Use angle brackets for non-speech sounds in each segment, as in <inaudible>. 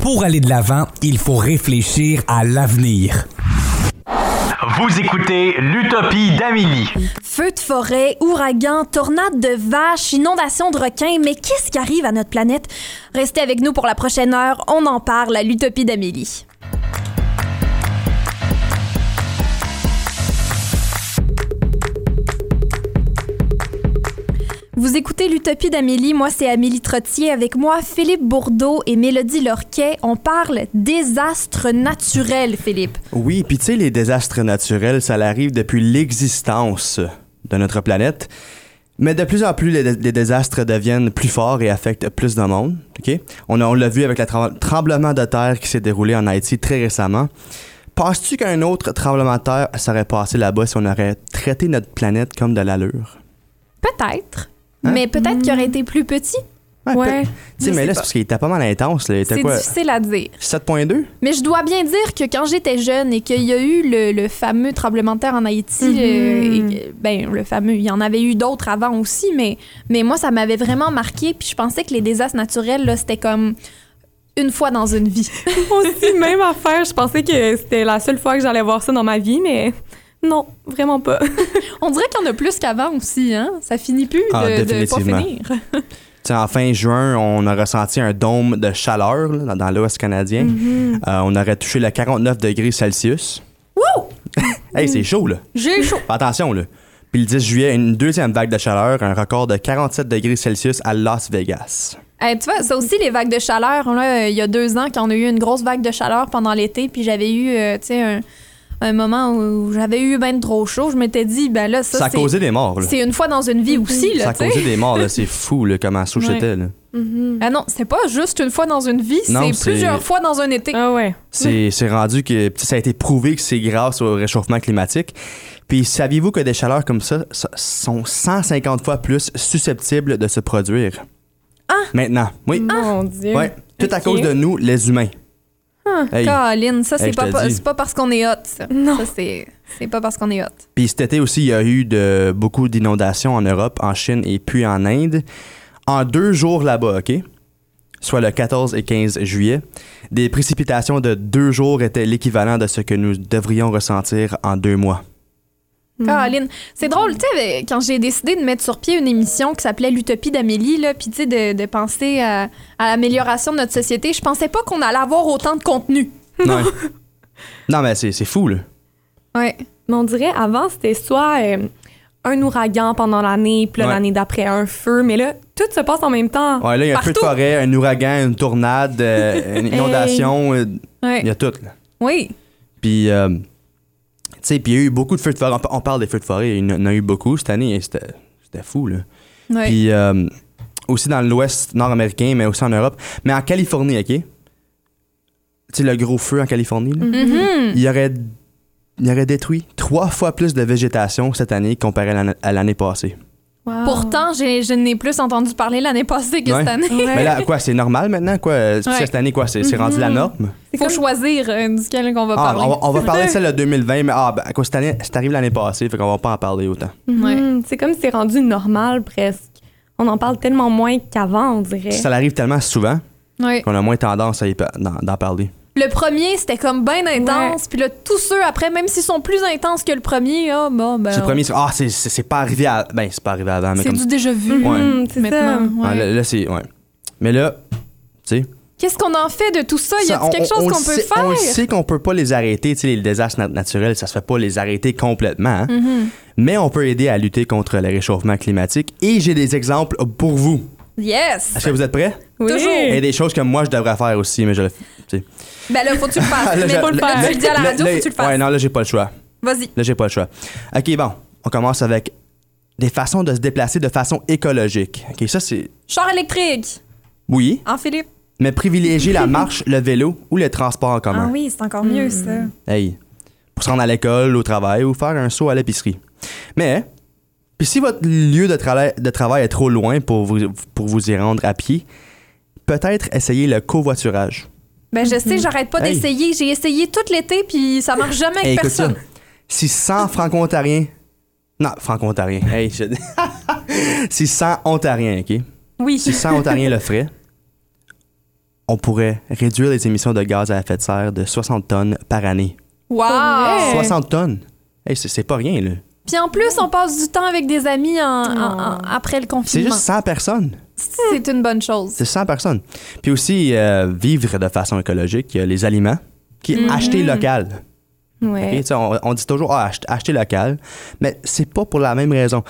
Pour aller de l'avant, il faut réfléchir à l'avenir. Vous écoutez l'Utopie d'Amélie. Feu de forêt, ouragan, tornade de vaches, inondation de requins, mais qu'est-ce qui arrive à notre planète? Restez avec nous pour la prochaine heure, on en parle à l'Utopie d'Amélie. Vous écoutez l'Utopie d'Amélie, moi c'est Amélie Trottier, avec moi Philippe Bourdeau et Mélodie Lorquet. On parle désastres naturels, Philippe. Oui, puis tu sais, les désastres naturels, ça arrive depuis l'existence de notre planète. Mais de plus en plus, les, les désastres deviennent plus forts et affectent plus de monde. On, a- on l'a vu avec le tremblement de terre qui s'est déroulé en Haïti très récemment. Penses-tu qu'un autre tremblement de terre serait passé là-bas si on aurait traité notre planète comme de l'allure? Peut-être, Hein? mais peut-être qu'il aurait été plus petit. Ouais. Ouais, peut- Tu sais, je mais là, c'est parce qu'il était pas mal intense. Là. Il était C'est quoi? difficile à dire. 7.2? Mais je dois bien dire que quand j'étais jeune et qu'il y a eu le, le fameux tremblement de terre en Haïti, Mhm. euh, et- ben le fameux, il y en avait eu d'autres avant aussi, mais, mais moi ça m'avait vraiment marqué. Puis je pensais que les désastres naturels là, c'était comme une fois dans une vie. <laughs> Moi aussi, même affaire. Je pensais que c'était la seule fois que j'allais voir ça dans ma vie, mais non, vraiment pas. <laughs> On dirait qu'il y en a plus qu'avant aussi, hein. Ça finit plus Ah, de, de pas finir. <laughs> Tu sais, en fin juin, on a ressenti un dôme de chaleur là, dans, dans l'Ouest canadien. Mm-hmm. Euh, on aurait touché le 49 degrés Celsius. Wouh! <laughs> hey, c'est chaud, là. J'ai chaud. Fais attention, là. Puis le 10 juillet, une deuxième vague de chaleur, un record de 47 degrés Celsius à Las Vegas. Hey, tu vois, ça aussi, les vagues de chaleur, là, il y a deux ans, quand on a eu une grosse vague de chaleur pendant l'été, puis j'avais eu, euh, tu sais, un, un moment où j'avais eu ben trop chaud, je m'étais dit, ben là, ça, Ça, a c'est- causé des morts, là. c'est une fois dans une vie aussi, Ça là, a tu sais. causé des morts, là. C'est <laughs> fou, là, comment sous Ouais. j'étais, là. Ah non, c'est pas juste une fois dans une vie, c'est plusieurs fois dans un été. Ah ouais. C'est c'est rendu que ça a été prouvé que c'est grâce au réchauffement climatique. Puis saviez-vous que des chaleurs comme ça so- sont 150 fois plus susceptibles de se produire? Ah! Maintenant, oui. Mon Dieu. Ouais, tout à cause de nous, les humains. Hey. Caroline, ça, c'est Hey, pas, parce qu'on est hot, ça. Non. Ça, c'est c'est pas parce qu'on est hot. Puis cet été aussi, il y a eu de, beaucoup d'inondations en Europe, en Chine et puis en Inde. En deux jours là-bas, OK? Soit le 14 et 15 juillet, des précipitations de deux jours étaient l'équivalent de ce que nous devrions ressentir en deux mois. Caroline, c'est drôle, tu sais, quand j'ai décidé de mettre sur pied une émission qui s'appelait L'Utopie d'Amélie, là, puis tu sais, de, de penser à, à l'amélioration de notre société, je pensais pas qu'on allait avoir autant de contenu. Non, <laughs> non mais c'est c'est fou, là. Ouais. Mais on dirait, avant, c'était soit euh, un ouragan pendant l'année, puis Ouais. l'année d'après, un feu. Mais là, tout se passe en même temps. Ouais, là, il y a un feu de forêt, un ouragan, une tornade, euh, une <laughs> inondation, euh, Ouais. il y a tout, là. Oui. Puis, euh, puis il y a eu beaucoup de feux de forêt. On, on parle des feux de forêt, il y en a eu beaucoup cette année, et c'était c'était fou, là. Ouais. Puis, euh, aussi dans l'ouest nord-américain, mais aussi en Europe. Mais en Californie, OK? Tu sais, le gros feu en Californie, là, Mhm. il, y aurait, il y aurait détruit trois fois plus de végétation cette année comparé à l'année- à l'année passée. Wow. Pourtant, j'ai- je n'ai plus entendu parler l'année passée que Ouais. cette année. Ouais. Mais là, quoi, c'est normal maintenant, quoi? Ouais. Cette année, quoi, c'est c'est rendu la Mhm. norme? C'est Faut comme- choisir euh, duquel qu'on va Ah, parler. on, va, on va parler de celle de 2020, mais ah, ben, à quoi, cette année, c'est arrivé l'année passée, fait qu'on va pas en parler autant. Mhm. C'est comme si c'est rendu normal presque. On en parle tellement moins qu'avant, on dirait. Ça arrive tellement souvent Ouais. qu'on a moins tendance à y pa- d'en d'en parler. Le premier, c'était comme bien intense, puis là, tous ceux après, même s'ils sont plus intenses que le premier, ah, bon, ben. C'est le premier, c'est- ah, c'est- c'est c'est pas arrivé à. Ben, c'est pas arrivé avant, mais C'est comme. du déjà vu. Ouais. Mhm, c'est ça. Maintenant. Ah, ouais. là, là, c'est. Ouais. Mais là, tu sais. Qu'est-ce qu'on en fait de tout ça? Y a-t-il quelque chose on qu'on peut sait- faire? On sait qu'on peut pas les arrêter, tu sais, les désastres nat- naturels, ça se fait pas les arrêter complètement. hein. Mhm. Mais on peut aider à lutter contre le réchauffement climatique. Et j'ai des exemples pour vous. Yes! Est-ce que vous êtes prêts? Oui. Toujours. Et des choses que moi, je devrais faire aussi, mais je le sais. Ben là, faut que tu le <laughs> fasses. Là, Mais je- là, là- tu le dis à la radio, là- faut que tu le fasses. Ouais, non, là, j'ai pas le choix. Vas-y. Là, j'ai pas le choix. OK, bon. On commence avec des façons de se déplacer de façon écologique. OK, ça, c'est. Char électrique. Oui, Hein, Philippe? mais privilégier la <laughs> marche, le vélo ou le transport en commun. Ah oui, c'est encore mieux, ça. Hey, pour se rendre à l'école, au travail ou faire un saut à l'épicerie. Mais, puis si votre lieu de, trala- de travail est trop loin pour vous, pour vous y rendre à pied, peut-être essayer le covoiturage. Ben, je sais, j'arrête pas Hey. d'essayer. J'ai essayé tout l'été, puis ça marche jamais avec écoute personne. ça. Si 100 franco-ontariens. Non, franco-ontariens. Hey, je- <laughs> si 100 ontariens, OK? Oui. Si 100 ontariens le feraient, on pourrait réduire les émissions de gaz à effet de serre de 60 tonnes par année. Wow! vrai? 60 tonnes? Hey, c'est c'est pas rien, là. Puis en plus, on passe du temps avec des amis en- en- en- après le C'est confinement. juste 100 personnes. C'est une bonne chose. C'est 100 personnes. Puis aussi, euh, vivre de façon écologique, il y a les aliments, qui est acheter local. Ouais. On, on dit toujours ah, ach- acheter local, mais c'est pas pour la même raison.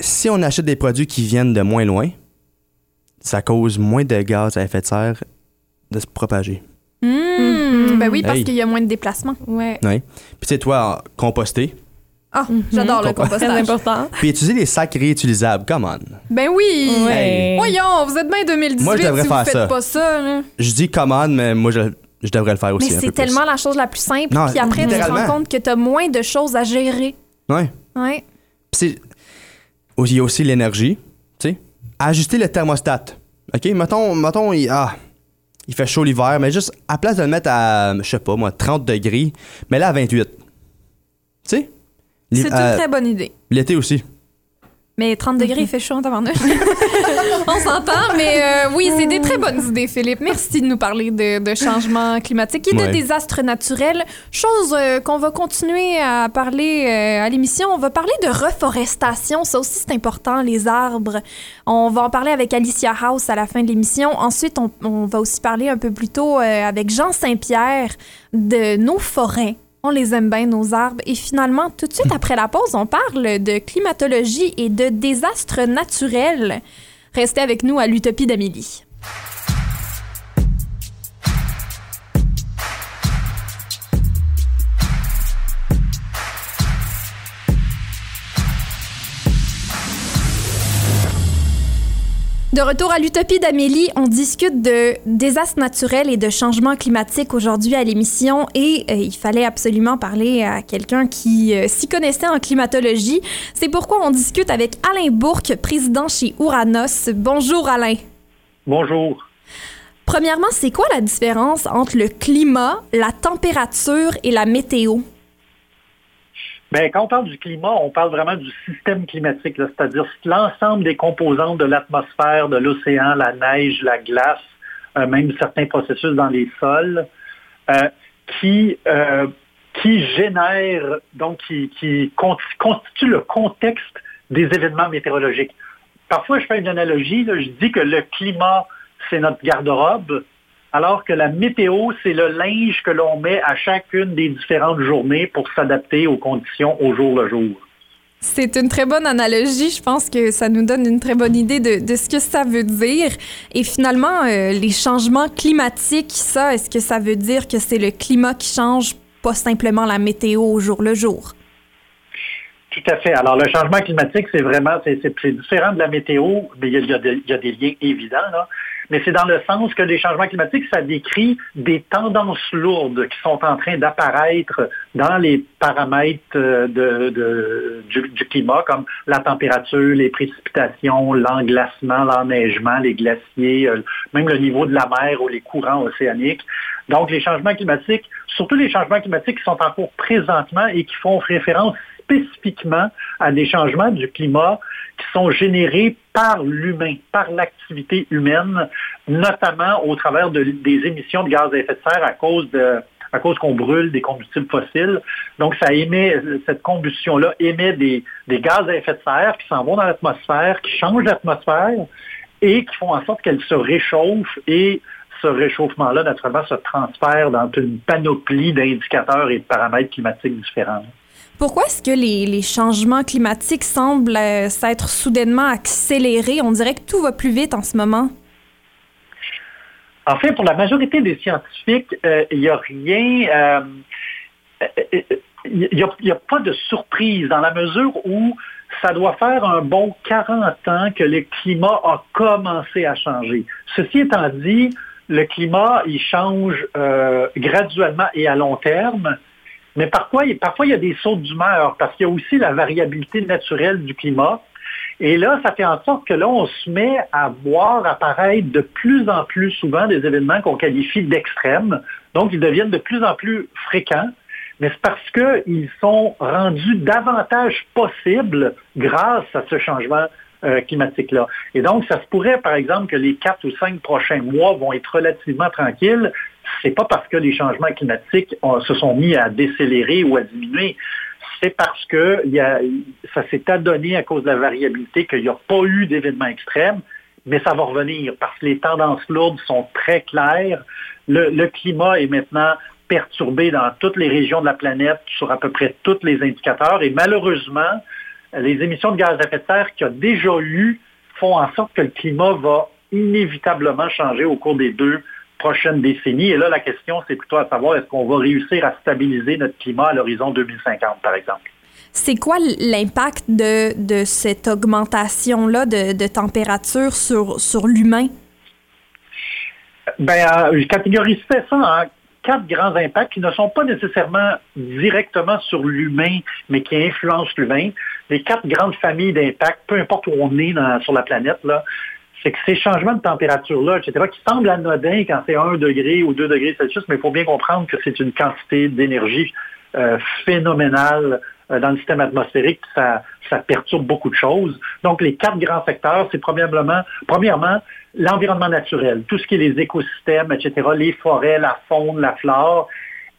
Si on achète des produits qui viennent de moins loin, ça cause moins de gaz à effet de serre de se propager. Mmh, Ben oui, parce Hey. qu'il y a moins de déplacements. Ouais. Ouais. Puis tu sais, toi, composter, Ah, j'adore le Compost- Très compostage. important. puis utiliser les sacs réutilisables, come on. Ben oui! Ouais. Voyons, vous êtes bien 2018 Moi, je devrais si faire vous faites ça. pas ça. là. Je dis come on, mais moi, je, je devrais le faire aussi. Mais c'est plus. tellement la chose la plus simple. Non, Puis après, tu te rends compte que tu as moins de choses à gérer. Ouais. Ouais. Puis c'est- Il y a aussi l'énergie, tu sais. Ajuster le thermostat. OK? Mettons, mettons il, ah, il fait chaud l'hiver, mais juste, à place de le mettre à, je sais pas moi, 30 degrés, mais là à 28. Tu sais? C'est euh, une très bonne idée. L'été aussi. Mais 30 degrés, il fait chaud en tabarnouche. <laughs> On s'entend, mais euh, oui, c'est des très bonnes idées, Philippe. Merci de nous parler de, de changement climatique et de Ouais. désastres naturels. Chose euh, qu'on va continuer à parler euh, à l'émission. On va parler de reforestation. Ça aussi, c'est important, les arbres. On va en parler avec Alicia House à la fin de l'émission. Ensuite, on, on va aussi parler un peu plus tôt euh, avec Jean Saint-Pierre de nos forêts. On les aime bien, nos arbres. Et finalement, tout de suite après la pause, on parle de climatologie et de désastres naturels. Restez avec nous à l'Utopie d'Amélie. De retour à l'Utopie d'Amélie, on discute de désastres naturels et de changements climatiques aujourd'hui à l'émission et euh, il fallait absolument parler à quelqu'un qui euh, s'y connaissait en climatologie. C'est pourquoi on discute avec Alain Bourque, président chez Ouranos. Bonjour Alain. Bonjour. Premièrement, c'est quoi la différence entre le climat, la température et la météo? Bien, quand on parle du climat, on parle vraiment du système climatique, c'est-à-dire l'ensemble des composantes de l'atmosphère, de l'océan, la neige, la glace, euh, même certains processus dans les sols, euh, qui, euh, qui génèrent, donc qui, qui con- constituent le contexte des événements météorologiques. Parfois, je fais une analogie, je dis que le climat, c'est notre garde-robe, alors que la météo, c'est le linge que l'on met à chacune des différentes journées pour s'adapter aux conditions au jour le jour. C'est une très bonne analogie. Je pense que ça nous donne une très bonne idée de, de ce que ça veut dire. Et finalement, euh, les changements climatiques, ça, est-ce que ça veut dire que c'est le climat qui change, pas simplement la météo au jour le jour? Tout à fait. Alors, le changement climatique, c'est vraiment, c'est différent de la météo, mais il y a, il y a des, il y a des liens évidents, là. Mais c'est dans le sens que les changements climatiques, ça décrit des tendances lourdes qui sont en train d'apparaître dans les paramètres euh, de, du, du climat, comme la température, les précipitations, l'englacement, l'enneigement, les glaciers, euh, même le niveau de la mer ou les courants océaniques. Donc, les changements climatiques, surtout les changements climatiques qui sont en cours présentement et qui font référence spécifiquement à des changements du climat qui sont générés par l'humain, par l'activité humaine, notamment au travers de- des émissions de gaz à effet de serre à cause de à cause qu'on brûle des combustibles fossiles. Donc, ça émet, cette combustion-là émet des, des gaz à effet de serre qui s'en vont dans l'atmosphère, qui changent l'atmosphère et qui font en sorte qu'elle se réchauffe et ce réchauffement-là, naturellement, se transfère dans une panoplie d'indicateurs et de paramètres climatiques différents. Pourquoi est-ce que les, les changements climatiques semblent euh, s'être soudainement accélérés? On dirait que tout va plus vite en ce moment. En fait, pour la majorité des scientifiques, euh, il n'y a rien, euh, il n'y a, pas de surprise dans la mesure où ça doit faire un bon 40 ans que le climat a commencé à changer. Ceci étant dit, le climat, il change graduellement et à long terme, mais parfois, parfois il y a des sauts d'humeur parce qu'il y a aussi la variabilité naturelle du climat. Et là, ça fait en sorte que là, on se met à voir apparaître de plus en plus souvent des événements qu'on qualifie d'extrêmes. Donc, ils deviennent de plus en plus fréquents. Mais c'est parce qu'ils sont rendus davantage possibles grâce à ce changement euh, climatique-là. Et donc, ça se pourrait, par exemple, que les quatre ou cinq prochains mois vont être relativement tranquilles. C'est pas parce que les changements climatiques se sont mis à décélérer ou à diminuer. C'est parce que ça s'est adonné à cause de la variabilité qu'il n'y a pas eu d'événements extrêmes, mais ça va revenir parce que les tendances lourdes sont très claires. Le, le climat est maintenant perturbé dans toutes les régions de la planète sur à peu près tous les indicateurs et malheureusement, les émissions de gaz à effet de serre qu'il y a déjà eu font en sorte que le climat va inévitablement changer au cours des deux prochaines décennies. Et là, la question, c'est plutôt à savoir est-ce qu'on va réussir à stabiliser notre climat à l'horizon 2050, par exemple? C'est quoi l'impact de, de, cette augmentation-là de, de, température sur, sur l'humain? Ben, euh, je catégorisais ça en quatre grands impacts qui ne sont pas nécessairement directement sur l'humain, mais qui influencent l'humain. Les quatre grandes familles d'impacts, peu importe où on est sur la planète, là, c'est que ces changements de température-là, etc., qui semblent anodins quand c'est 1 degré ou 2 degrés Celsius, mais il faut bien comprendre que c'est une quantité d'énergie euh, phénoménale euh, dans le système atmosphérique, ça, ça perturbe beaucoup de choses. Donc, les quatre grands secteurs, c'est probablement, premièrement, l'environnement naturel, tout ce qui est les écosystèmes, etc., les forêts, la faune, la flore.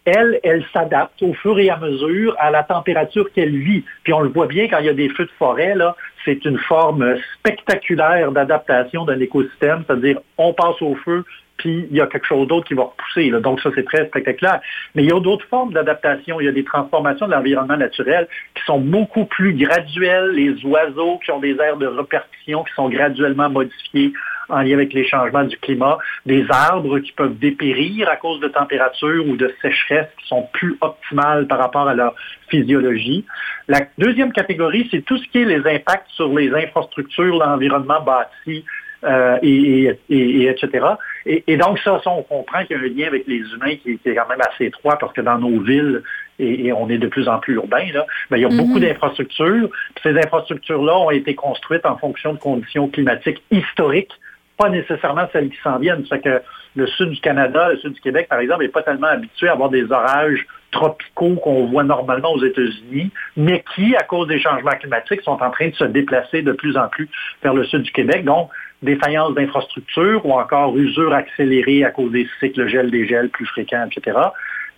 Elle, elle s'adapte au fur et à mesure à la température qu'elle vit. Puis on le voit bien quand il y a des feux de forêt, là, c'est une forme spectaculaire d'adaptation d'un écosystème, c'est-à-dire on passe au feu, puis il y a quelque chose d'autre qui va repousser. Donc ça, c'est très spectaculaire. Mais il y a d'autres formes d'adaptation. Il y a des transformations de l'environnement naturel qui sont beaucoup plus graduelles. Les oiseaux qui ont des aires de répartition qui sont graduellement modifiés en lien avec les changements du climat, des arbres qui peuvent dépérir à cause de température ou de sécheresse qui sont plus optimales par rapport à leur physiologie. La deuxième catégorie, c'est tout ce qui est les impacts sur les infrastructures, l'environnement bâti, euh, et, etc. Et, donc, ça, on comprend qu'il y a un lien avec les humains qui, est quand même assez étroit parce que dans nos villes, et, on est de plus en plus urbain, là, ben, il y a beaucoup mm-hmm. d'infrastructures. Ces infrastructures-là ont été construites en fonction de conditions climatiques historiques pas nécessairement celles qui s'en viennent. C'est que le sud du Canada, le sud du Québec, par exemple, n'est pas tellement habitué à avoir des orages tropicaux qu'on voit normalement aux États-Unis, mais qui, à cause des changements climatiques, sont en train de se déplacer de plus en plus vers le sud du Québec. Donc, défaillance d'infrastructures ou encore usure accélérée à cause des cycles gel-dégel plus fréquents, etc.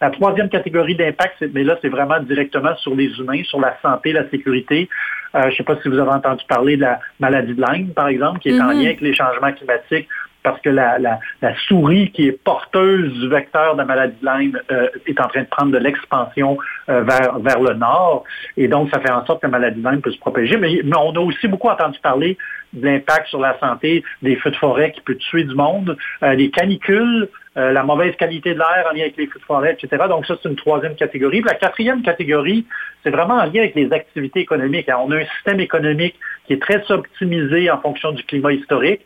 La troisième catégorie d'impact, mais là, c'est vraiment directement sur les humains, sur la santé, la sécurité. Euh, je ne sais pas si vous avez entendu parler de la maladie de Lyme, par exemple, qui est en mm-hmm. lien avec les changements climatiques parce que la, souris qui est porteuse du vecteur de la maladie de Lyme euh, est en train de prendre de l'expansion euh, vers, vers le nord. Et donc, ça fait en sorte que la maladie de Lyme peut se propager. Mais, mais on a aussi beaucoup entendu parler de l'impact sur la santé des feux de forêt qui peut tuer du monde, les canicules, euh, la mauvaise qualité de l'air en lien avec les feux de forêt, etc. Donc ça, c'est une troisième catégorie. la quatrième catégorie, c'est vraiment en lien avec les activités économiques. on a un système économique qui est très optimisé en fonction du climat historique.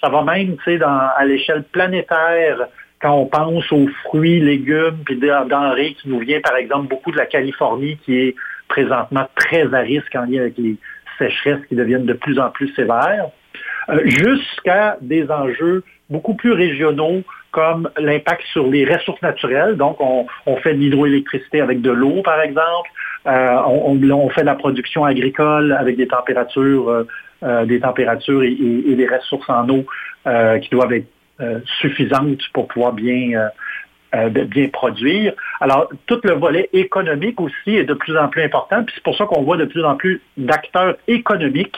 Ça va même, tu sais, à l'échelle planétaire, quand on pense aux fruits, légumes, puis denrées qui nous vient, par exemple, beaucoup de la Californie, qui est présentement très à risque en lien avec les sécheresses qui deviennent de plus en plus sévères, euh, jusqu'à des enjeux beaucoup plus régionaux comme l'impact sur les ressources naturelles. Donc, on, fait de l'hydroélectricité avec de l'eau, par exemple. Euh, on, fait de la production agricole avec des températures, euh, des températures et, des ressources en eau qui doivent être suffisantes pour pouvoir bien bien produire. Alors, tout le volet économique aussi est de plus en plus important, puis c'est pour ça qu'on voit de plus en plus d'acteurs économiques.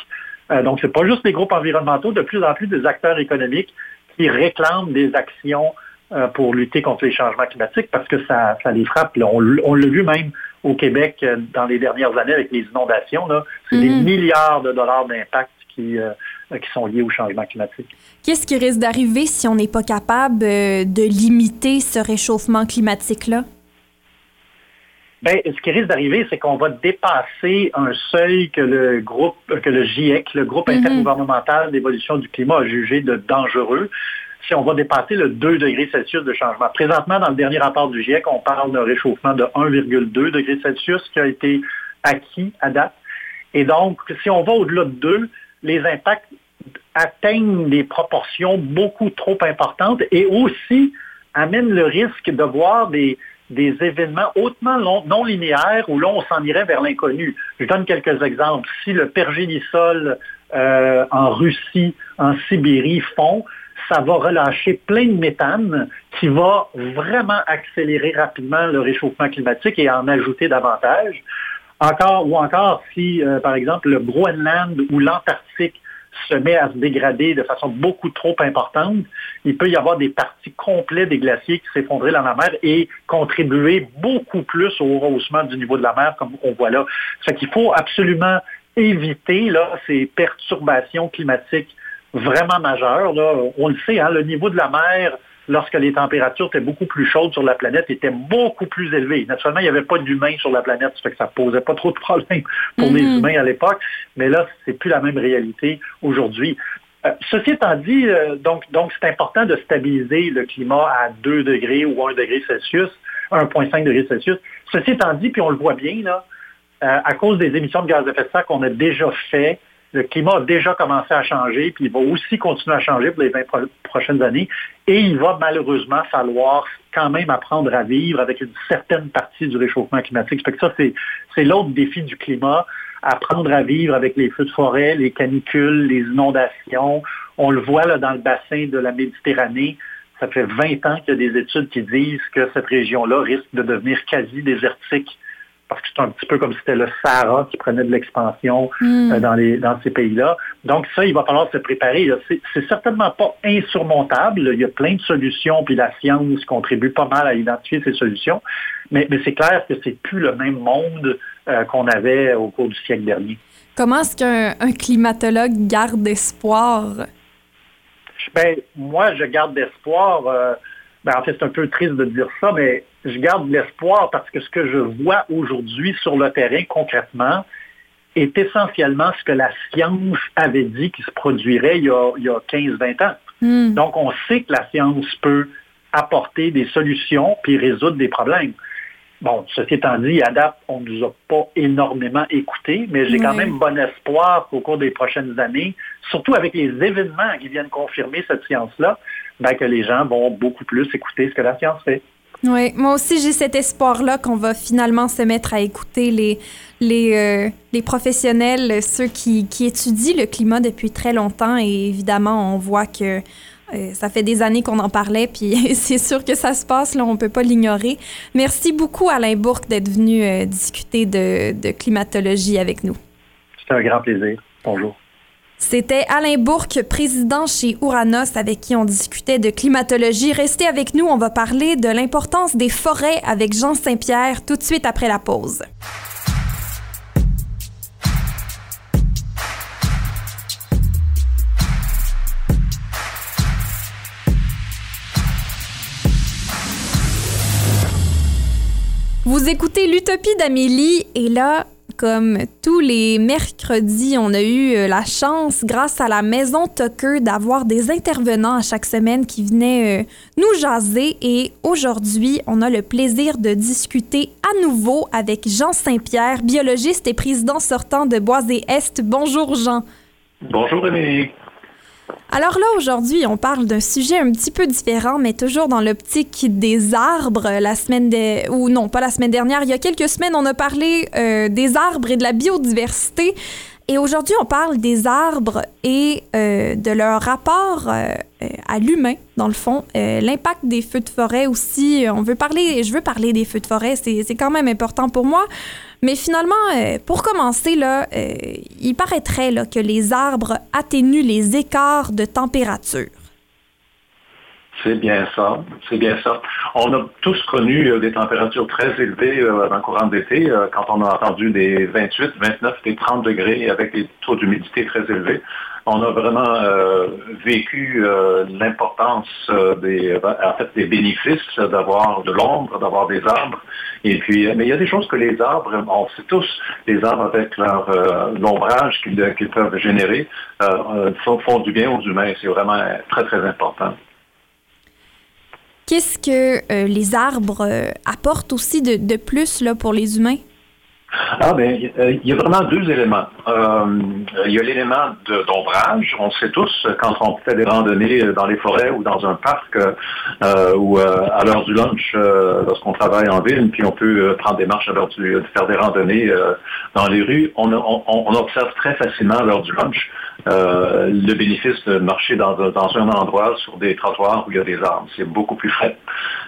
donc, c'est pas juste les groupes environnementaux, de plus en plus des acteurs économiques qui réclament des actions euh, pour lutter contre les changements climatiques parce que ça, les frappe. On, l'a vu même au Québec euh, dans les dernières années avec les inondations. C'est des mm-hmm. milliards de dollars d'impact qui, euh, qui sont liés au changement climatique. Qu'est-ce qui risque d'arriver si on n'est pas capable de limiter ce réchauffement climatique-là? Ben, ce qui risque d'arriver, c'est qu'on va dépasser un seuil que le groupe, que le GIEC, le groupe mhm. intergouvernemental d'évolution du climat, a jugé de dangereux. Si on va dépasser le 2 degrés Celsius de changement. Présentement, dans le dernier rapport du GIEC, on parle d'un réchauffement de 1,2 degrés Celsius qui a été acquis à date. Et donc, si on va au-delà de 2, les impacts atteignent des proportions beaucoup trop importantes et aussi amènent le risque de voir des, des événements hautement non, linéaires où là, on s'en irait vers l'inconnu. Je donne quelques exemples. Si le pergélisol euh, en Russie, en Sibérie font, ça va relâcher plein de méthane qui va vraiment accélérer rapidement le réchauffement climatique et en ajouter davantage. Encore, ou encore si, euh, par exemple, le Groenland ou l'Antarctique se met à se dégrader de façon beaucoup trop importante, il peut y avoir des parties complètes des glaciers qui s'effondreraient dans la mer et contribuer beaucoup plus au rehaussement du niveau de la mer, comme on voit là. Ce qu'il faut absolument éviter là, ces perturbations climatiques vraiment majeures. Là. On le sait, hein, le niveau de la mer lorsque les températures étaient beaucoup plus chaudes sur la planète, était beaucoup plus élevé. Naturellement, il n'y avait pas d'humains sur la planète, ça fait que ça posait pas trop de problèmes pour les Mhm. humains à l'époque, mais là, c'est plus la même réalité aujourd'hui. Euh, ceci étant dit, euh, donc, donc c'est important de stabiliser le climat à 2 degrés ou 1 degré Celsius, 1,5 degrés Celsius. Ceci étant dit, puis on le voit bien, là, euh, à cause des émissions de gaz à effet de serre qu'on a déjà fait, le climat a déjà commencé à changer, puis il va aussi continuer à changer pour les 20 pro- prochaines années. Et il va malheureusement falloir quand même apprendre à vivre avec une certaine partie du réchauffement climatique. Fait que ça, c'est, c'est l'autre défi du climat, apprendre à vivre avec les feux de forêt, les canicules, les inondations. On le voit là, dans le bassin de la Méditerranée. Ça fait 20 ans qu'il y a des études qui disent que cette région-là risque de devenir quasi désertique parce que c'est un petit peu comme si c'était le Sahara qui prenait de l'expansion Hmm. euh, dans, les, dans ces pays-là. Donc ça, il va falloir se préparer. C'est, certainement pas insurmontable. Il y a plein de solutions, puis la science contribue pas mal à identifier ces solutions. Mais, mais c'est clair que c'est plus le même monde euh, qu'on avait au cours du siècle dernier. Comment est-ce qu'un un climatologue garde espoir? Ben, moi, je garde d'espoir. euh, ben, en fait, c'est un peu triste de dire ça, mais je garde de l'espoir parce que ce que je vois aujourd'hui sur le terrain concrètement est essentiellement ce que la science avait dit qui se produirait il y a, il y a 15-20 ans. Hmm. Donc, on sait que la science peut apporter des solutions puis résoudre des problèmes. Bon, ceci étant dit, à date, on ne nous a pas énormément écoutés, mais j'ai quand même bon espoir qu'au cours des prochaines années, surtout avec les événements qui viennent confirmer cette science-là, ben, que les gens vont beaucoup plus écouter ce que la science fait. Oui, moi aussi j'ai cet espoir-là qu'on va finalement se mettre à écouter les, les, euh, les professionnels, ceux qui, qui étudient le climat depuis très longtemps et évidemment on voit que euh, ça fait des années qu'on en parlait puis <laughs> c'est sûr que ça se passe, là on peut pas l'ignorer. Merci beaucoup Alain Bourque d'être venu euh, discuter de, de climatologie avec nous. C'était un grand plaisir. Bonjour. C'était Alain Bourque, président chez Ouranos, avec qui on discutait de climatologie. Restez avec nous, on va parler de l'importance des forêts avec Jean Saint-Pierre tout de suite après la pause. Vous écoutez l'Utopie d'Amélie et là, comme tous les mercredis, on a eu euh, la chance, grâce à la Maison Tucker, d'avoir des intervenants à chaque semaine qui venaient euh, nous jaser. Et aujourd'hui, on a le plaisir de discuter à nouveau avec Jean Saint-Pierre, biologiste et président sortant de Boisé-Est. Bonjour Jean. Bonjour Émilie. Alors là, aujourd'hui, on parle d'un sujet un petit peu différent, mais toujours dans l'optique des arbres. La semaine de... ou non, pas la semaine dernière, il y a quelques semaines, on a parlé euh, des arbres et de la biodiversité. Et aujourd'hui, on parle des arbres et euh, de leur rapport euh, à l'humain, dans le fond. Euh, L'impact des feux de forêt aussi. On veut parler, je veux parler des feux de forêt, c'est quand même important pour moi. Mais finalement, euh, pour commencer, là, euh, il paraîtrait que les arbres atténuent les écarts de température. C'est bien ça, c'est bien ça. On a tous connu euh, des températures très élevées euh, dans le courant de l'été, euh, quand on a entendu des 28, 29, des 30 degrés avec des taux d'humidité très élevés. On a vraiment euh, vécu l'importance des, en fait, des bénéfices d'avoir de l'ombre, d'avoir des arbres. Et puis, mais il y a des choses que les arbres, on sait tous, les arbres avec leur l'ombrage qu'ils peuvent générer font, font du bien aux humains. C'est vraiment très très important. Qu'est-ce que euh, les arbres euh, apportent aussi de, de plus là, pour les humains? Ah ben, il y a vraiment deux éléments. Euh, il y a l'élément d'ombrage. On sait tous quand on fait des randonnées dans les forêts ou dans un parc euh, ou euh, à l'heure du lunch lorsqu'on travaille en ville, puis on peut prendre des marches à l'heure du, faire des randonnées dans les rues. On, on, observe très facilement à l'heure du lunch le bénéfice de marcher dans, dans, un endroit sur des trottoirs où il y a des arbres. C'est beaucoup plus frais.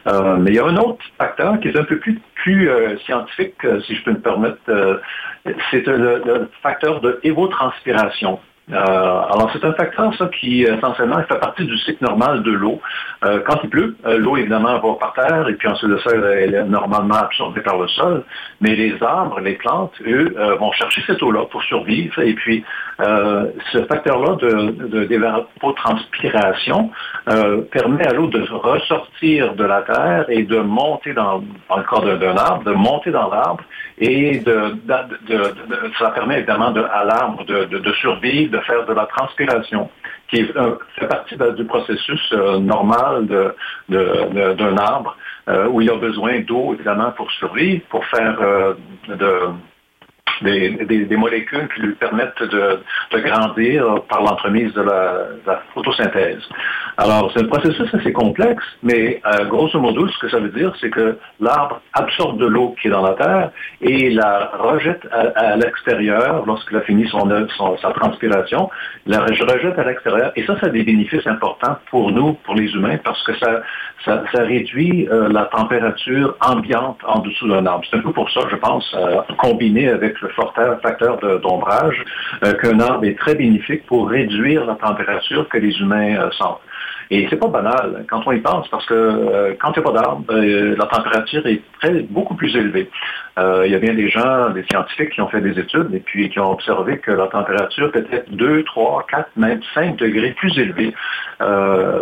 mais il y a un autre facteur qui est un peu plus, plus scientifique, si je peux me permettre euh, c'est le, facteur de évotranspiration. Euh, alors, c'est un facteur, ça, qui essentiellement fait partie du cycle normal de l'eau. Euh, quand il pleut, l'eau, évidemment, va par terre, et puis ensuite de ça, elle est normalement absorbée par le sol. Mais les arbres, les plantes, eux, vont chercher cette eau-là pour survivre. Et puis, ce facteur-là de, d'évapotranspiration permet à l'eau de ressortir de la terre et de monter dans, le cas d'un arbre, de monter dans l'arbre et de, ça permet évidemment à l'arbre de, survivre, de faire de la transpiration, qui fait partie du processus euh, normal d'un arbre, euh, où il a besoin d'eau évidemment pour survivre, pour faire euh, de des, molécules qui lui permettent de, grandir par l'entremise de la, photosynthèse. Alors, c'est un processus assez complexe, mais euh, grosso modo, ce que ça veut dire, c'est que l'arbre absorbe de l'eau qui est dans la terre et la rejette à, l'extérieur lorsqu'il a fini son, son, sa transpiration, la rejette à l'extérieur. Et ça, ça a des bénéfices importants pour nous, pour les humains, parce que ça, ça, réduit euh, la température ambiante en dessous d'un arbre. C'est un peu pour ça, je pense, euh, combiné avec le facteur d'ombrage, euh, qu'un arbre est très bénéfique pour réduire la température que les humains euh, sentent. Et c'est pas banal quand on y pense, parce que euh, quand il n'y a pas d'arbre, la température est très, beaucoup plus élevée. Euh, il y a bien des gens, des scientifiques qui ont fait des études et puis qui ont observé que la température peut être 2, 3, 4, même 5 degrés plus élevée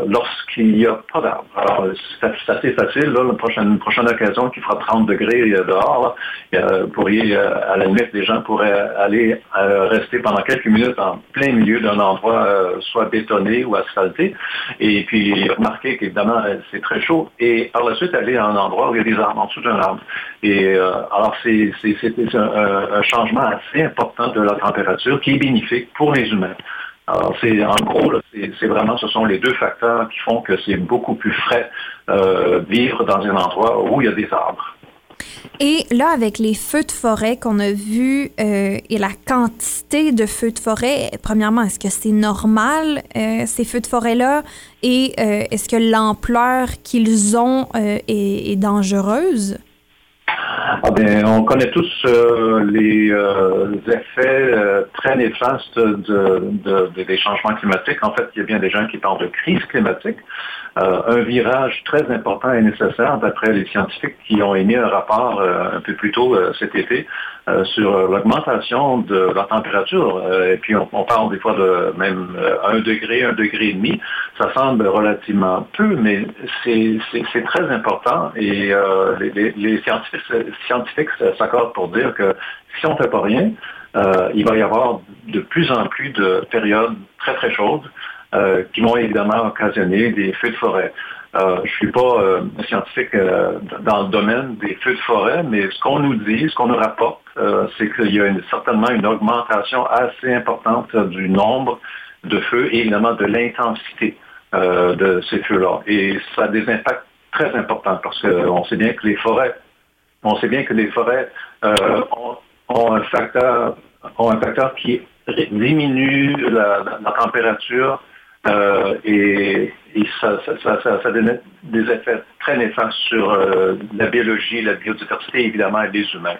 lorsqu'il n'y a pas d'arbre. Alors, c'est assez facile. Là, la prochaine, occasion qui fera 30 degrés dehors, là, pourriez, à la limite, les gens pourraient aller rester pendant quelques minutes en plein milieu d'un endroit soit bétonné ou asphalté. Et puis remarquer qu'évidemment, c'est très chaud, et par la suite aller à un endroit où il y a des arbres, en dessous d'un arbre. Et euh, alors, c'est un, changement assez important de la température qui est bénéfique pour les humains. Alors, c'est en gros, c'est vraiment, ce sont les deux facteurs qui font que c'est beaucoup plus frais euh, vivre dans un endroit où il y a des arbres. Et là, avec les feux de forêt qu'on a vus euh, et la quantité de feux de forêt, premièrement, est-ce que c'est normal, euh, ces feux de forêt-là? Et est-ce que l'ampleur qu'ils ont est, dangereuse? Ah ben, on connaît tous les effets très néfastes des changements climatiques. En fait, il y a bien des gens qui parlent de crise climatique. Euh, un virage très important et nécessaire d'après les scientifiques qui ont émis un rapport euh, un peu plus tôt euh, cet été sur l'augmentation de la température. et puis on, parle des fois de même un degré, un degré et demi. Ça semble relativement peu, mais c'est très important et les, scientifiques s'accordent pour dire que si on ne fait pas rien, il va y avoir de plus en plus de périodes très très chaudes. Euh, qui vont évidemment occasionner des feux de forêt. Euh, je ne suis pas euh, scientifique dans le domaine des feux de forêt, mais ce qu'on nous dit, ce qu'on nous rapporte, c'est qu'il y a certainement une augmentation assez importante du nombre de feux et évidemment de l'intensité de ces feux-là. Et ça a des impacts très importants parce qu'on sait bien que les forêts, on sait bien que les forêts ont, un facteur, ont un facteur qui diminue la température euh, et, ça, ça, donne des effets très néfastes sur euh, la biologie, la biodiversité, évidemment, et les humains.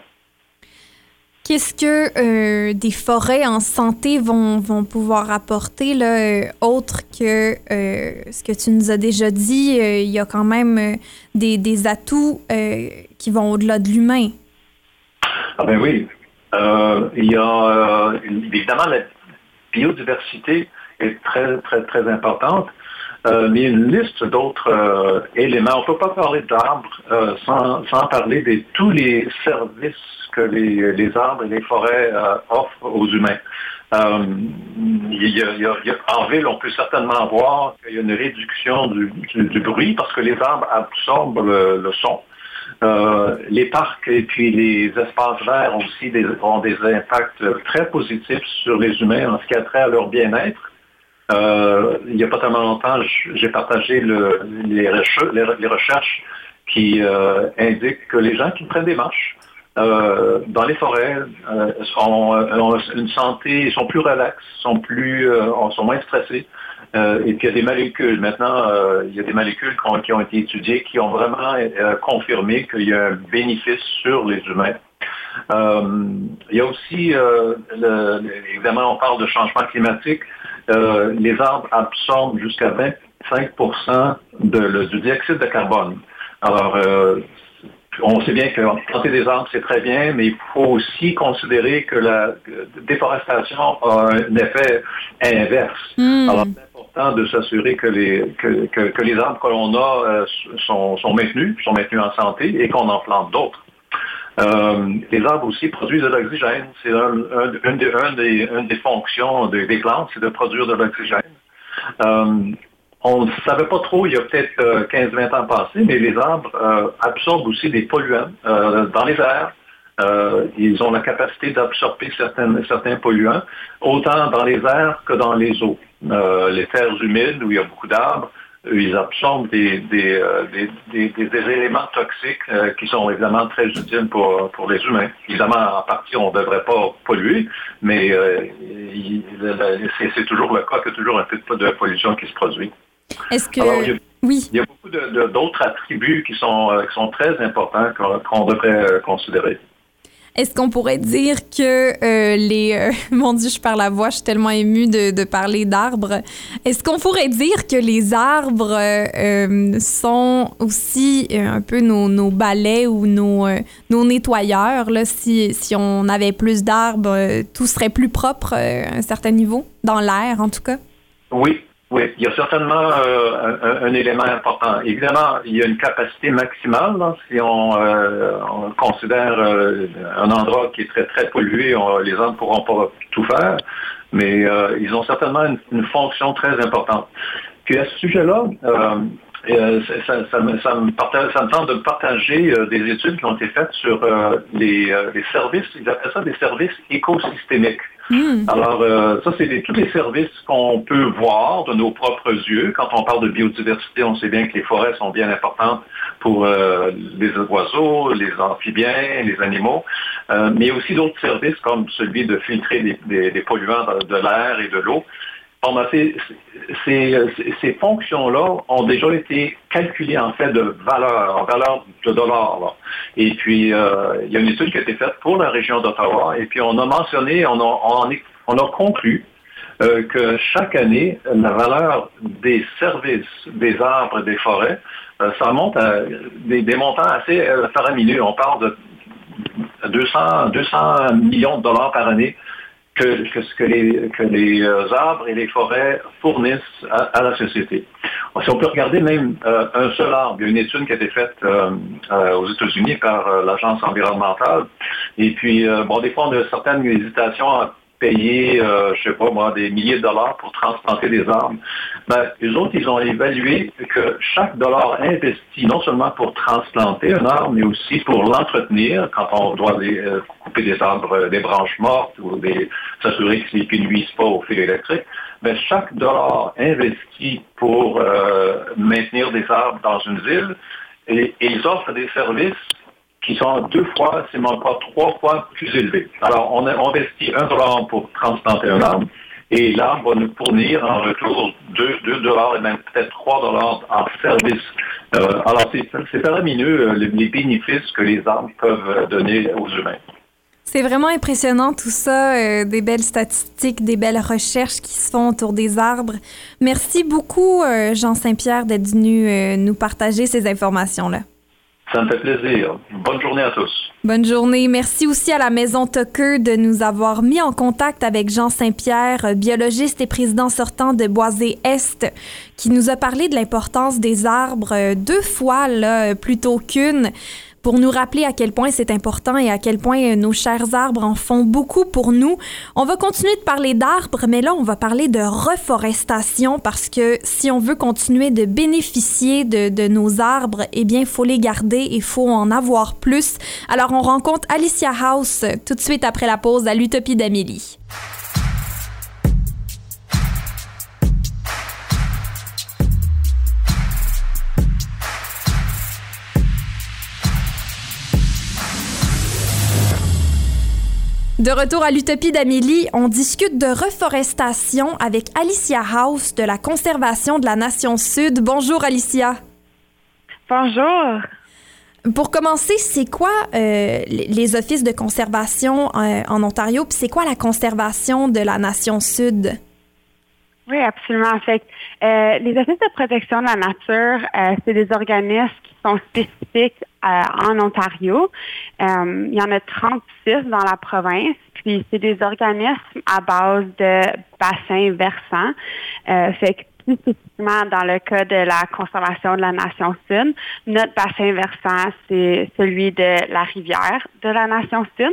Qu'est-ce que euh, des forêts en santé vont, vont pouvoir apporter, là, autre que ce que tu nous as déjà dit? il y a quand même des, des atouts qui vont au-delà de l'humain? Ah ben oui. il y a évidemment la biodiversité est très, très, très importante. Euh, mais une liste d'autres euh, éléments. On ne peut pas parler d'arbres euh, sans, sans, parler de tous les services que les, les arbres et les forêts offrent aux humains. En ville, on peut certainement voir qu'il y a une réduction du, du- bruit parce que les arbres absorbent le, son. Les parcs et puis les espaces verts ont aussi des, ont des impacts très positifs sur les humains en ce qui a trait à leur bien-être. Euh, il n'y a pas tellement longtemps, j'ai partagé le- les, reche- les re- les recherches qui euh, indiquent que les gens qui prennent des marches euh, dans les forêts ont une santé, sont plus relax, sont plus, sont moins stressés. Et puis il y a des molécules. Maintenant, il y a des molécules qui ont, été étudiées qui ont vraiment confirmé qu'il y a un bénéfice sur les humains. Il y a aussi, évidemment, on parle de changement climatique. Euh, les arbres absorbent jusqu'à 25 de, le- du dioxyde de carbone. Alors, euh, on sait bien que planter des arbres, c'est très bien, mais il faut aussi considérer que la déforestation a un effet inverse. Hmm. Alors, c'est important de s'assurer que les, que, que- que les arbres que l'on a euh, sont, sont maintenus, sont maintenus en santé et qu'on en plante d'autres. Euh, les arbres aussi produisent de l'oxygène. C'est un, un- une, des, fonctions des, plantes, c'est de produire de l'oxygène. Euh, on ne savait pas trop il y a peut-être euh, 15-20 ans passés, mais les arbres euh, absorbent aussi des polluants euh, dans les airs. Euh, ils ont la capacité d'absorber certains polluants, autant dans les airs que dans les eaux. Euh, les terres humides, où il y a beaucoup d'arbres, ils absorbent des, des, euh, des- des- des- des éléments toxiques euh, qui sont évidemment très utiles pour, pour les humains. Évidemment, en partie, on ne devrait pas polluer, mais euh, c'est toujours le cas qu'il y a toujours un peu de pollution qui se produit. Est-ce que. Alors, il y a- oui. il y a beaucoup de- de- d'autres attributs qui sont, qui sont très importants qu'on devrait considérer. Est-ce qu'on pourrait dire que euh, les... euh, <laughs> mon Dieu, je perds la voix, je suis tellement émue de, parler d'arbres. Est-ce qu'on pourrait dire que les arbres euh, sont aussi euh, un peu nos, nos balais ou nos, nos nettoyeurs? Là, si, si on avait plus d'arbres, tout serait plus propre à un certain niveau, dans l'air en tout cas? Oui, oui, il y a certainement euh, un, élément important. Évidemment, il y a une capacité maximale. si on, euh, on considère euh, un endroit qui est très très pollué, les arbres ne pourront pas tout faire, mais ils ont certainement une, une fonction très importante. Puis à ce sujet-là, euh, euh, ça, ça- ça me, ça me partage- ça me tente de partager euh, des études qui ont été faites sur euh, les, les services, ils appellent ça des services écosystémiques. Alors, euh, ça, c'est des- tous les services qu'on peut voir de nos propres yeux. Quand on parle de biodiversité, on sait bien que les forêts sont bien importantes pour les oiseaux, les amphibiens, les animaux, mais aussi d'autres services comme celui de filtrer des, des- des polluants de, de l'air et de l'eau. Ces, fonctions-là ont déjà été calculées en fait de valeur, en valeur de dollars. Et puis, euh, il y a une étude qui a été faite pour la région d'Ottawa, et puis on a mentionné, on a, conclu euh, que chaque année, la valeur des services des arbres et des forêts, euh, ça monte à des, montants assez faramineux. On parle de 200, 200 millions de dollars par année que, que que les, que les euh, arbres et les forêts fournissent à, à la société. Si on peut regarder même euh, un seul arbre, il y a une étude qui a été faite euh, euh, aux États-Unis par euh, l'Agence environnementale. Et puis, euh, bon, des fois, on a certaines hésitations payer, euh, je sais pas moi, des milliers de dollars pour transplanter des arbres. Ben, les autres, ils ont évalué que chaque dollar investi, non seulement pour transplanter un arbre, mais aussi pour l'entretenir, quand on doit euh, couper des arbres, euh, des branches mortes ou des, s'assurer qu'ils ne nuisent pas au fil électrique, ben, chaque dollar investi pour euh, maintenir des arbres dans une ville, et ils offrent des services qui sont deux fois, c'est même pas trois fois plus élevés. Alors, on a investi un dollar pour transplanter un arbre, et l'arbre va nous fournir en retour 2 dollars et même peut-être 3 dollars en service. Euh, alors, c'est faramineux euh, les, les bénéfices que les arbres peuvent euh, donner aux humains. C'est vraiment impressionnant tout ça, euh, des belles statistiques, des belles recherches qui se font autour des arbres. Merci beaucoup, euh, Jean Saint-Pierre, d'être venu nous partager ces informations-là. Ça me fait plaisir. Bonne journée à tous. Bonne journée. Merci aussi à la Maison Tucker de nous avoir mis en contact avec Jean Saint-Pierre, biologiste et président sortant de Boisé-Est, qui nous a parlé de l'importance des arbres euh, deux fois là, euh, plutôt qu'une pour nous rappeler à quel point c'est important et à quel point nos chers arbres en font beaucoup pour nous. On va continuer de parler d'arbres, mais là, on va parler de reforestation parce que si on veut continuer de bénéficier de, nos arbres, eh bien, il faut les garder et il faut en avoir plus. Alors, on rencontre Alicia House tout de suite après la pause à l'Utopie d'Amélie. De retour à l'Utopie d'Amélie, on discute de reforestation avec Alicia House de la Conservation de la Nation Sud. Bonjour Alicia. Bonjour. Pour commencer, c'est quoi euh, les offices de conservation euh, en Ontario, puis c'est quoi la conservation de la Nation Sud? Oui, absolument. En fait, euh, les offices de protection de la nature, c'est des organismes qui sont spécifiques en Ontario. il y en a 36 dans la province. Puis c'est des organismes à base de bassins versants. fait que dans le cas de la conservation de la Nation Sud, notre bassin versant, c'est celui de la rivière de la Nation Sud.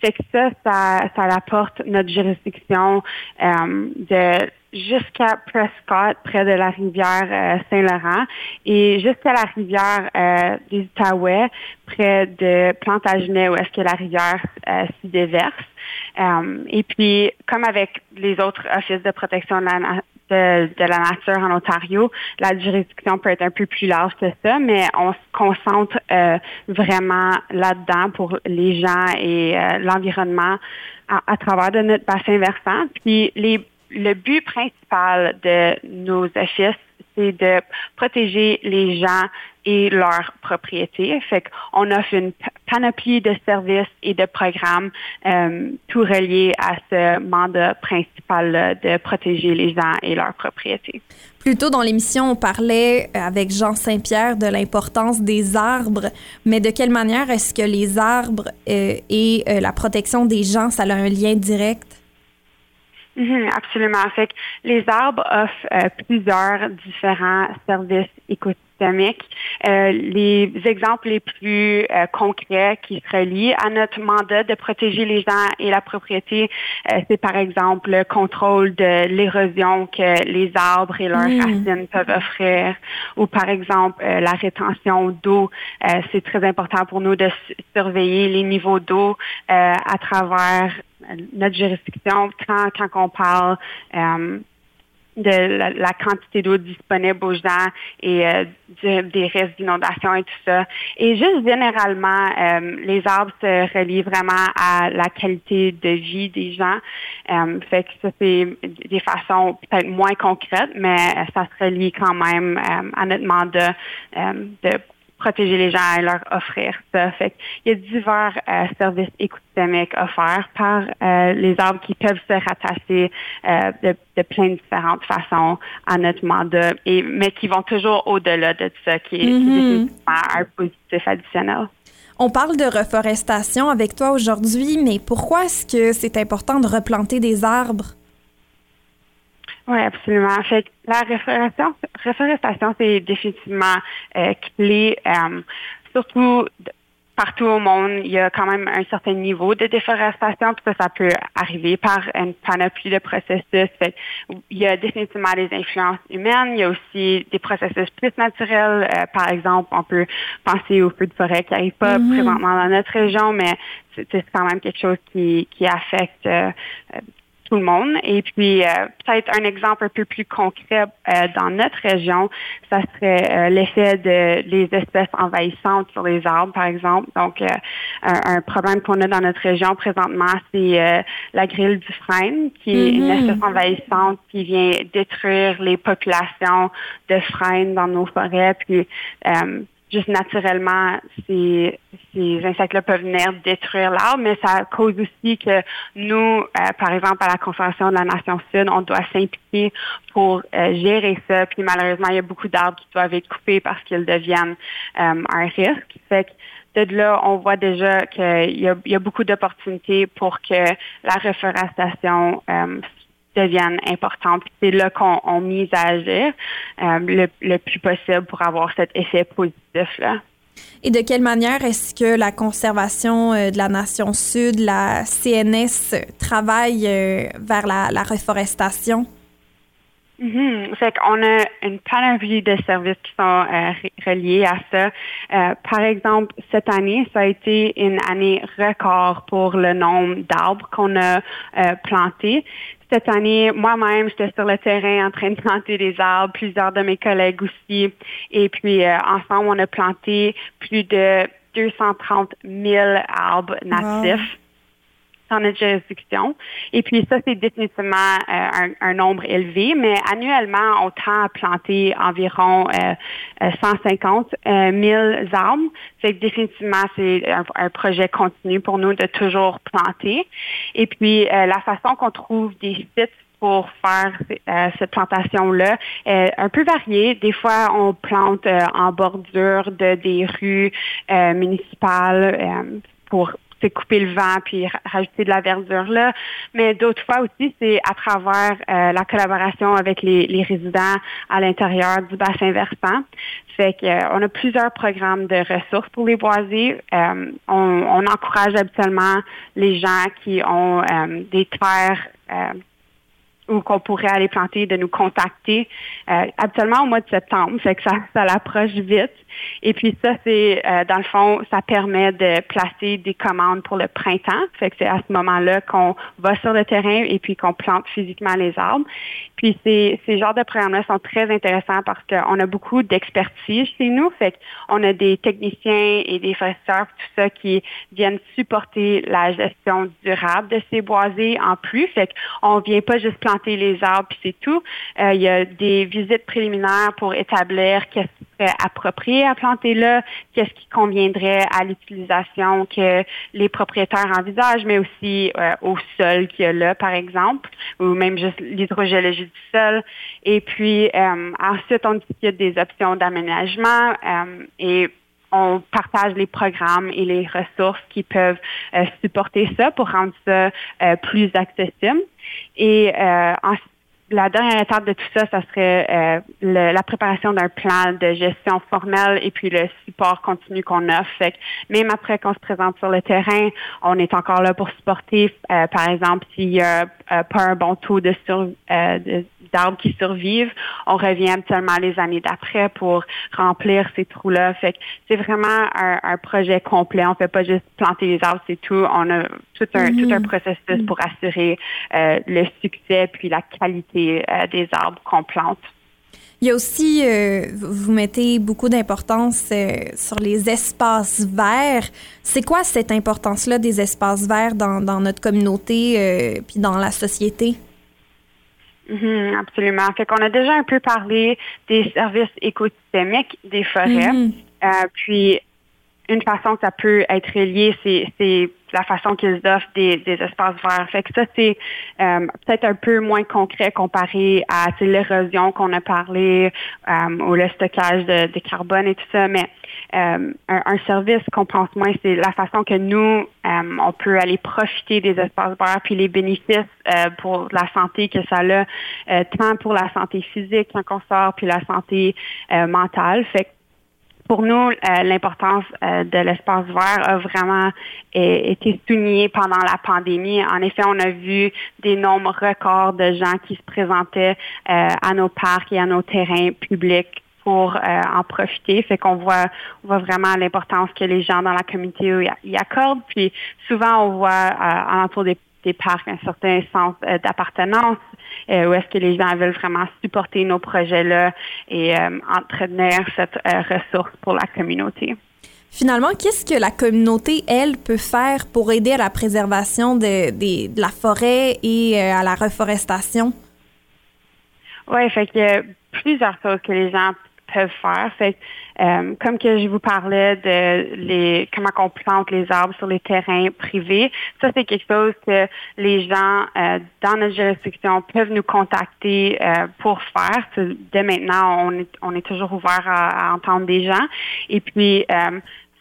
Fait que ça, ça, ça apporte notre juridiction euh, de jusqu'à Prescott, près de la rivière euh, Saint-Laurent, et jusqu'à la rivière euh, des Outaouais, près de Plantagenet, où est-ce que la rivière euh, s'y déverse. et puis, comme avec les autres offices de protection de la, de, la nature en Ontario, la juridiction peut être un peu plus large que ça, mais on se concentre euh, vraiment là-dedans pour les gens et euh, l'environnement à, travers de notre bassin versant. Puis les, le but principal de nos offices, c'est de protéger les gens et leurs propriétés. Fait qu'on offre une panoplie de services et de programmes, euh, tout reliés à ce mandat principal de protéger les gens et leurs propriétés. Plus tôt dans l'émission, on parlait avec Jean Saint-Pierre de l'importance des arbres, mais de quelle manière est-ce que les arbres euh, et euh, la protection des gens, ça a un lien direct? Mhm, absolument. Fait que les arbres offrent plusieurs différents services écoutiques euh, les exemples les plus euh, concrets qui se relient à notre mandat de protéger les gens et la propriété, euh, c'est par exemple le contrôle de l'érosion que les arbres et leurs hmm. racines peuvent offrir, ou par exemple la rétention d'eau. c'est très important pour nous de surveiller les niveaux d'eau à travers notre juridiction quand, quand on parle de la, quantité d'eau disponible aux gens et euh, des risques d'inondation et tout ça. Et juste généralement, euh, les arbres se relient vraiment à la qualité de vie des gens. Euh, fait que ça, c'est des façons peut-être moins concrètes, mais ça se relie quand même à notre mandat de protéger les gens et leur offrir ça. Fait il y a divers euh, services écosystémiques offerts par euh, les arbres qui peuvent se rattacher euh, de, de, plein de différentes façons à notre mandat, et, mais qui vont toujours au-delà de ça, qui est, mm-hmm. un positif additionnel. On parle de reforestation avec toi aujourd'hui, mais pourquoi est-ce que c'est important de replanter des arbres? Oui, absolument. Fait la reforestation, reforestation c'est définitivement euh, clé, euh, surtout partout au monde, il y a quand même un certain niveau de déforestation, puis ça, ça peut arriver par une panoplie de processus. Fait, il y a définitivement des influences humaines, il y a aussi des processus plus naturels. Euh, par exemple, on peut penser aux feux de forêt qui n'arrivent pas mm-hmm. présentement dans notre région, mais c'est quand même quelque chose qui, qui affecte tout le monde. Et puis, euh, peut-être un exemple un peu plus concret euh, dans notre région, ça serait euh, l'effet de les espèces envahissantes sur les arbres, par exemple. Donc, un, problème qu'on a dans notre région présentement, c'est la grille du frêne, qui est une mm-hmm. espèce envahissante qui vient détruire les populations de frênes dans nos forêts. Puis, juste naturellement, ces, ces insectes-là peuvent venir détruire l'arbre, mais ça cause aussi que nous, euh, par exemple, à la Conservation de la Nation Sud, on doit s'impliquer pour euh, gérer ça. Puis malheureusement, il y a beaucoup d'arbres qui doivent être coupés parce qu'ils deviennent euh, un risque. Fait que de là, on voit déjà qu'il y y a beaucoup d'opportunités pour que la reforestation deviennent importantes. C'est là qu'on mise à agir euh, le, plus possible pour avoir cet effet positif-là. Et de quelle manière est-ce que la conservation euh, de la nation sud, la CNS, travaille euh, vers la, la reforestation? Mhm. Fait qu'on a une panoplie de services qui sont euh, reliés à ça. Euh, par exemple, cette année, ça a été une année record pour le nombre d'arbres qu'on a euh, plantés. Cette année, moi-même, j'étais sur le terrain en train de planter des arbres, plusieurs de mes collègues aussi. Et puis, ensemble, on a planté plus de 230 000 arbres natifs notre juridiction. Et puis ça, c'est définitivement euh, un, nombre élevé, mais annuellement, on tend à planter environ 150 euh, 000 euh, arbres. C'est définitivement, c'est un, projet continu pour nous de toujours planter. Et puis, la façon qu'on trouve des sites pour faire cette plantation-là est un peu variée. Des fois, on plante en bordure de des rues municipales pour c'est couper le vent puis rajouter de la verdure là. Mais d'autres fois aussi, c'est à travers euh, la collaboration avec les, résidents à l'intérieur du bassin versant. Fait qu'on euh, a plusieurs programmes de ressources pour les boisés. Euh, on, encourage habituellement les gens qui ont des terres ou qu'on pourrait aller planter, de nous contacter euh, habituellement au mois de septembre, fait que ça, ça l'approche vite. Et puis ça, c'est euh, dans le fond, ça permet de placer des commandes pour le printemps. Fait que c'est à ce moment-là qu'on va sur le terrain et puis qu'on plante physiquement les arbres. Puis ces, ces genres de programmes-là sont très intéressants parce qu'on a beaucoup d'expertise chez nous. Fait qu'on a des techniciens et des foresteurs, tout ça, qui viennent supporter la gestion durable de ces boisés en plus. Fait qu'on vient pas juste planter les arbres puis tout. Euh, il y a des visites préliminaires pour établir qu'est-ce qui serait approprié à planter là, qu'est-ce qui conviendrait à l'utilisation que les propriétaires envisagent, mais aussi euh, au sol qu'il y a là, par exemple, ou même juste l'hydrogéologie du sol. Et puis euh, ensuite, on discute des options d'aménagement et on partage les programmes et les ressources qui peuvent supporter ça pour rendre ça plus accessible. Et euh, la dernière étape de tout ça, ça serait euh, la préparation d'un plan de gestion formelle et puis le support continu qu'on offre. Fait même après qu'on se présente sur le terrain, on est encore là pour supporter, euh, par exemple, s'il y a pas un bon taux de, sur, de d'arbres qui survivent. On revient habituellement les années d'après pour remplir ces trous-là. Fait que c'est vraiment un, projet complet. On fait pas juste planter les arbres, c'est tout. On a tout un, tout un mm-hmm. processus pour assurer euh, le succès puis la qualité euh, des arbres qu'on plante. Il y a aussi, euh, vous mettez beaucoup d'importance sur les espaces verts. C'est quoi cette importance-là des espaces verts dans, dans notre communauté puis dans la société? Mhm, absolument. Fait qu'on a déjà un peu parlé des services écosystémiques des forêts. Mhm. Euh, puis, une façon que ça peut être relié, c'est la façon qu'ils offrent des, espaces verts. Fait que ça, c'est euh, peut-être un peu moins concret comparé à l'érosion qu'on a parlé euh, ou le stockage de, carbone et tout ça, mais euh, un, service qu'on pense moins, c'est la façon que nous, on peut aller profiter des espaces verts puis les bénéfices pour la santé que ça a, tant pour la santé physique quand on sort, puis la santé mentale. Fait pour nous, euh, l'importance euh, de l'espace vert a vraiment été soulignée pendant la pandémie. En effet, on a vu des nombres records de gens qui se présentaient euh, à nos parcs et à nos terrains publics pour en profiter. Fait qu'on voit, on voit vraiment l'importance que les gens dans la communauté y accordent. Puis souvent, on voit à l'entour des des parcs un certain sens euh, d'appartenance, euh, où est-ce que les gens veulent vraiment supporter nos projets-là et euh, entretenir cette ressource pour la communauté. Finalement, qu'est-ce que la communauté, elle, peut faire pour aider à la préservation de, de, la forêt et à la reforestation? Oui, fait a plusieurs choses que les gens faire. Fait euh, comme que je vous parlais de les comment on plante les arbres sur les terrains privés, ça c'est quelque chose que les gens euh, dans notre juridiction peuvent nous contacter euh, pour faire. Dès maintenant, on est, on est toujours ouvert à, à entendre des gens. Et puis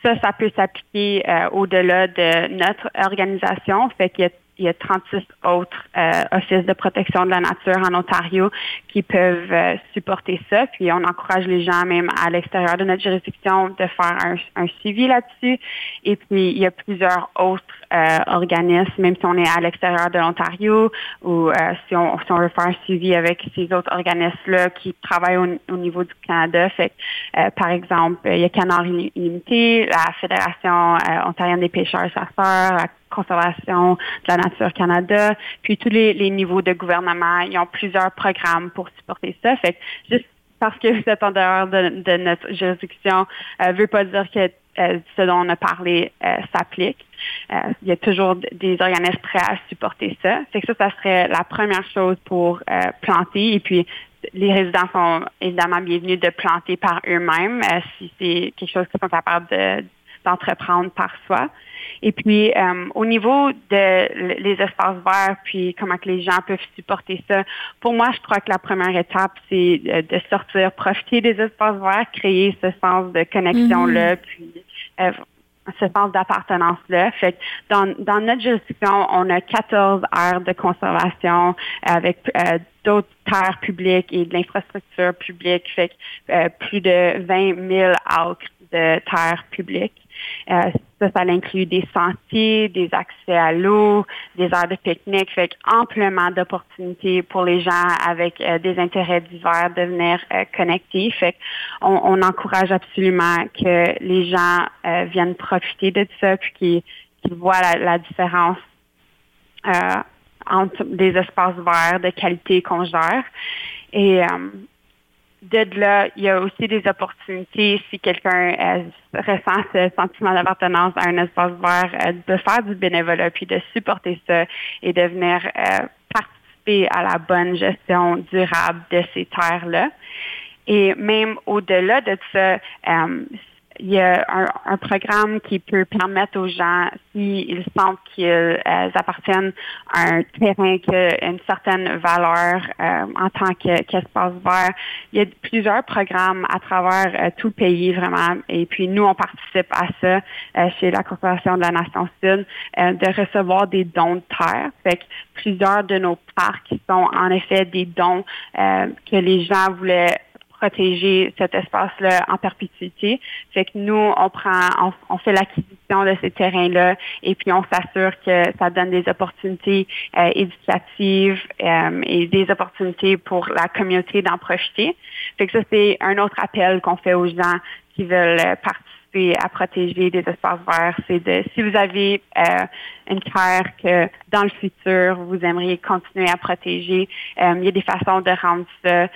ça, ça peut s'appliquer au-delà de notre organisation. Fait qu'il y a il y a 36 autres euh, offices de protection de la nature en Ontario qui peuvent euh, supporter ça. Puis on encourage les gens même à l'extérieur de notre juridiction de faire un, un suivi là-dessus. Et puis il y a plusieurs autres euh, organismes, même si on est à l'extérieur de l'Ontario ou euh, si, on, si on veut faire un suivi avec ces autres organismes-là qui travaillent au, au niveau du Canada. Fait euh, par exemple, il y a Canard Illimité, la Fédération euh, ontarienne des pêcheurs et chasseurs, Conservation de la Nature Canada, puis tous les, les niveaux de gouvernement, ils ont plusieurs programmes pour supporter ça. Fait que juste parce que vous êtes en dehors de, de notre juridiction, ne veut pas dire que euh, ce dont on a parlé euh, s'applique. Euh, il y a toujours des organismes prêts à supporter ça. Fait que ça, ça serait la première chose pour euh, planter. Et puis, les résidents sont évidemment bienvenus de planter par eux-mêmes euh, si c'est quelque chose qu'ils sont capables de- d'entreprendre par soi. Et puis, euh, au niveau de les espaces verts, puis comment que les gens peuvent supporter ça, pour moi, je crois que la première étape, c'est euh, de sortir, profiter des espaces verts, créer ce sens de connexion-là, puis euh, ce sens d'appartenance-là. Fait que dans, dans notre juridiction, on a 14 aires de conservation avec euh, d'autres terres publiques et de l'infrastructure publique. Fait que, euh, plus de 20 000 acres de terres publiques. Euh, ça, ça inclut des sentiers, des accès à l'eau, des aires de pique-nique, fait amplement d'opportunités pour les gens avec euh, des intérêts divers de venir euh, connecter. Fait on, on encourage absolument que les gens viennent profiter de ça, puis qu'ils voient la, la différence entre des espaces verts de qualité qu'on gère. Et de là, il y a aussi des opportunités si quelqu'un euh, ressent ce sentiment d'appartenance à un espace vert, euh, de faire du bénévolat, puis de supporter ça et de venir euh, participer à la bonne gestion durable de ces terres-là. Et même au-delà de ça, il y a un, un programme qui peut permettre aux gens, s'ils sentent qu'ils euh, appartiennent à un terrain qui a une certaine valeur euh, en tant que- qu'espace vert, il y a plusieurs programmes à travers euh, tout le pays vraiment. Et puis nous, on participe à ça euh, chez la Corporation de la Nation Sud, euh, de recevoir des dons de terre. Fait que plusieurs de nos parcs sont en effet des dons que les gens voulaient protéger cet espace-là en perpétuité. Fait que nous, on prend, on, on fait l'acquisition de ces terrains-là et puis on s'assure que ça donne des opportunités euh, éducatives euh, et des opportunités pour la communauté d'en profiter. Fait que ça, c'est un autre appel qu'on fait aux gens qui veulent euh, participer à protéger des espaces verts. C'est de, si vous avez euh, une terre que dans le futur, vous aimeriez continuer à protéger, euh, il y a des façons de rendre ça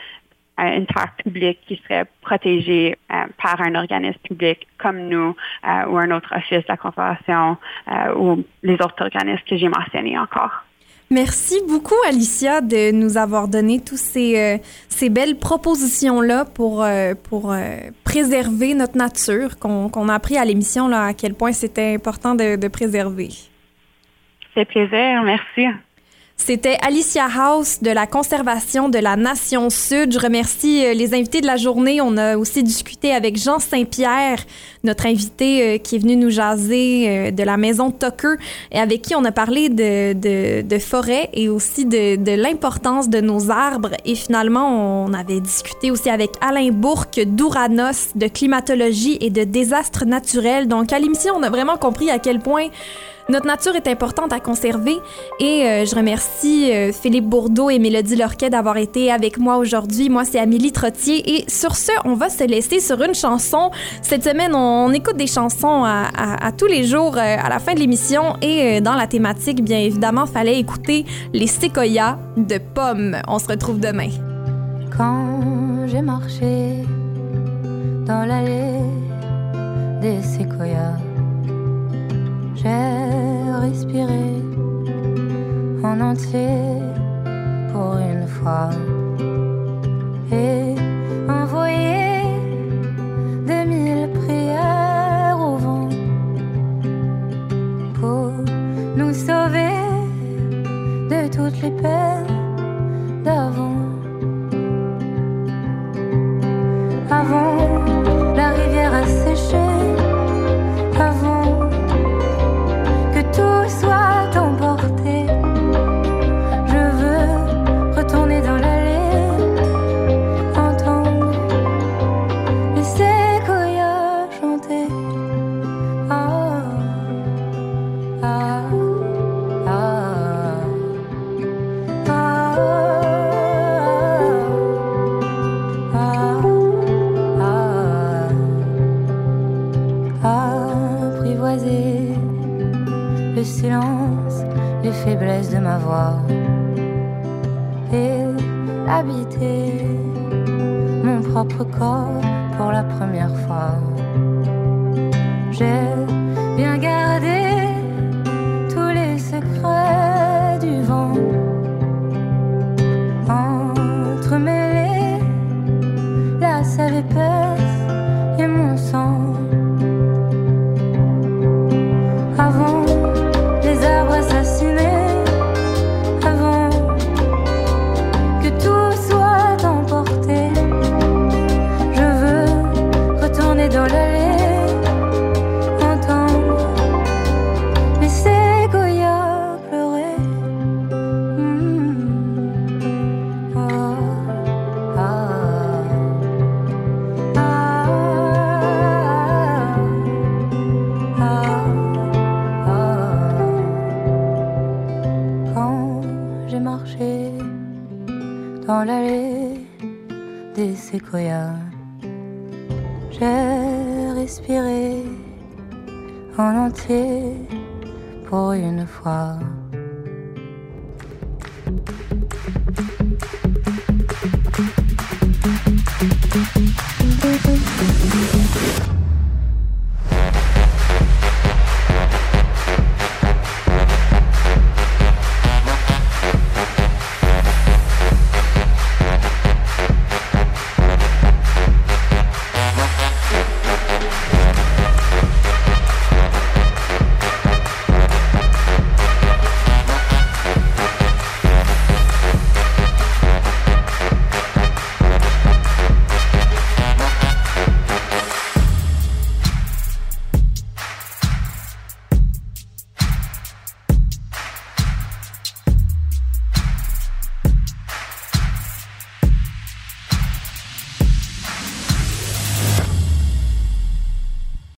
une terre publique qui serait protégée euh, par un organisme public comme nous euh, ou un autre office de la conservation euh, ou les autres organismes que j'ai mentionnés encore. Merci beaucoup, Alicia, de nous avoir donné tous ces, euh, ces belles propositions-là pour, euh, pour euh, préserver notre nature, qu'on a appris à l'émission là, à quel point c'était important de, de préserver. C'est plaisir, merci. C'était Alicia House de la Conservation de la Nation Sud. Je remercie euh, les invités de la journée. On a aussi discuté avec Jean Saint-Pierre, notre invité euh, qui est venu nous jaser euh, de la maison Tucker et avec qui on a parlé de, de, forêt et aussi de, de l'importance de nos arbres. Et finalement, on avait discuté aussi avec Alain Bourque d'Ouranos, de climatologie et de désastres naturels. Donc, à l'émission, on a vraiment compris à quel point notre nature est importante à conserver et euh, je remercie Philippe Bourdeau et Mélodie Lorquet d'avoir été avec moi aujourd'hui. Moi, c'est Amélie Trottier et sur ce, on va se laisser sur une chanson. Cette semaine, on, écoute des chansons à, tous les jours euh, à la fin de l'émission et euh, dans la thématique, bien évidemment, fallait écouter les séquoias de pommes. On se retrouve demain. Sauver de toutes les peines d'avant. Avant,